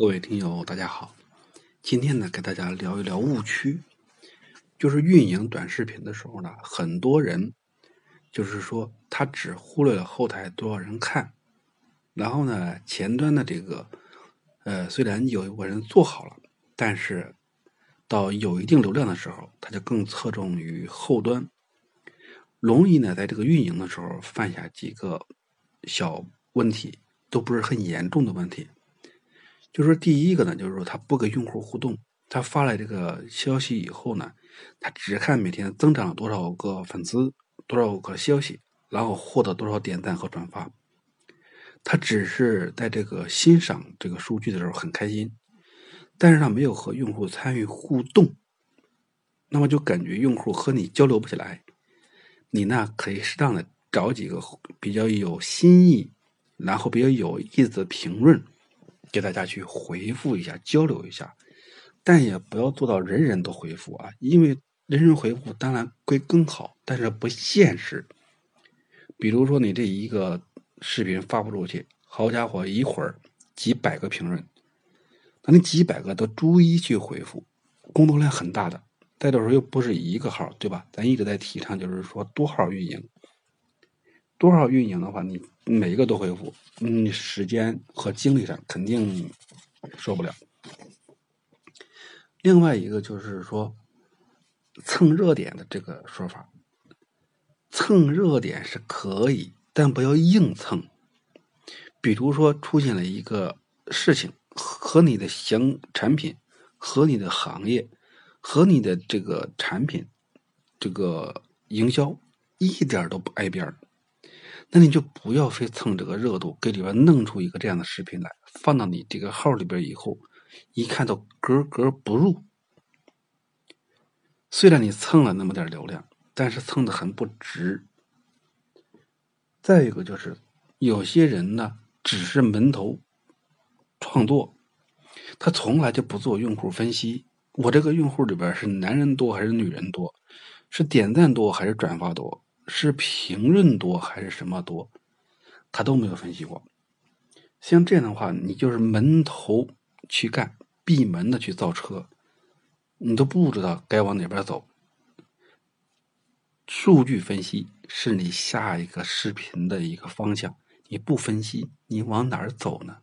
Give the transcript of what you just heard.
各位听友，大家好。今天呢，给大家聊一聊误区，就是运营短视频的时候呢，很多人就是说他只忽略了后台多少人看，然后呢，前端的这个呃，虽然有一个人做好了，但是到有一定流量的时候，他就更侧重于后端，容易呢，在这个运营的时候犯下几个小问题，都不是很严重的问题。就说第一个呢，就是说他不跟用户互动，他发了这个消息以后呢，他只看每天增长了多少个粉丝，多少个消息，然后获得多少点赞和转发，他只是在这个欣赏这个数据的时候很开心，但是他没有和用户参与互动，那么就感觉用户和你交流不起来，你呢可以适当的找几个比较有新意，然后比较有意思的评论。给大家去回复一下，交流一下，但也不要做到人人都回复啊，因为人人回复当然会更好，但是不现实。比如说你这一个视频发不出去，好家伙，一会儿几百个评论，那你几百个都逐一去回复，工作量很大的。再者说又不是一个号，对吧？咱一直在提倡，就是说多号运营。多少运营的话，你每一个都回复，你时间和精力上肯定受不了。另外一个就是说，蹭热点的这个说法，蹭热点是可以，但不要硬蹭。比如说出现了一个事情，和你的行产品、和你的行业、和你的这个产品这个营销一点都不挨边儿。那你就不要非蹭这个热度，给里边弄出一个这样的视频来，放到你这个号里边以后，一看到格格不入。虽然你蹭了那么点流量，但是蹭的很不值。再一个就是，有些人呢只是门头创作，他从来就不做用户分析。我这个用户里边是男人多还是女人多？是点赞多还是转发多？是评论多还是什么多，他都没有分析过。像这样的话，你就是门头去干，闭门的去造车，你都不知道该往哪边走。数据分析是你下一个视频的一个方向，你不分析，你往哪儿走呢？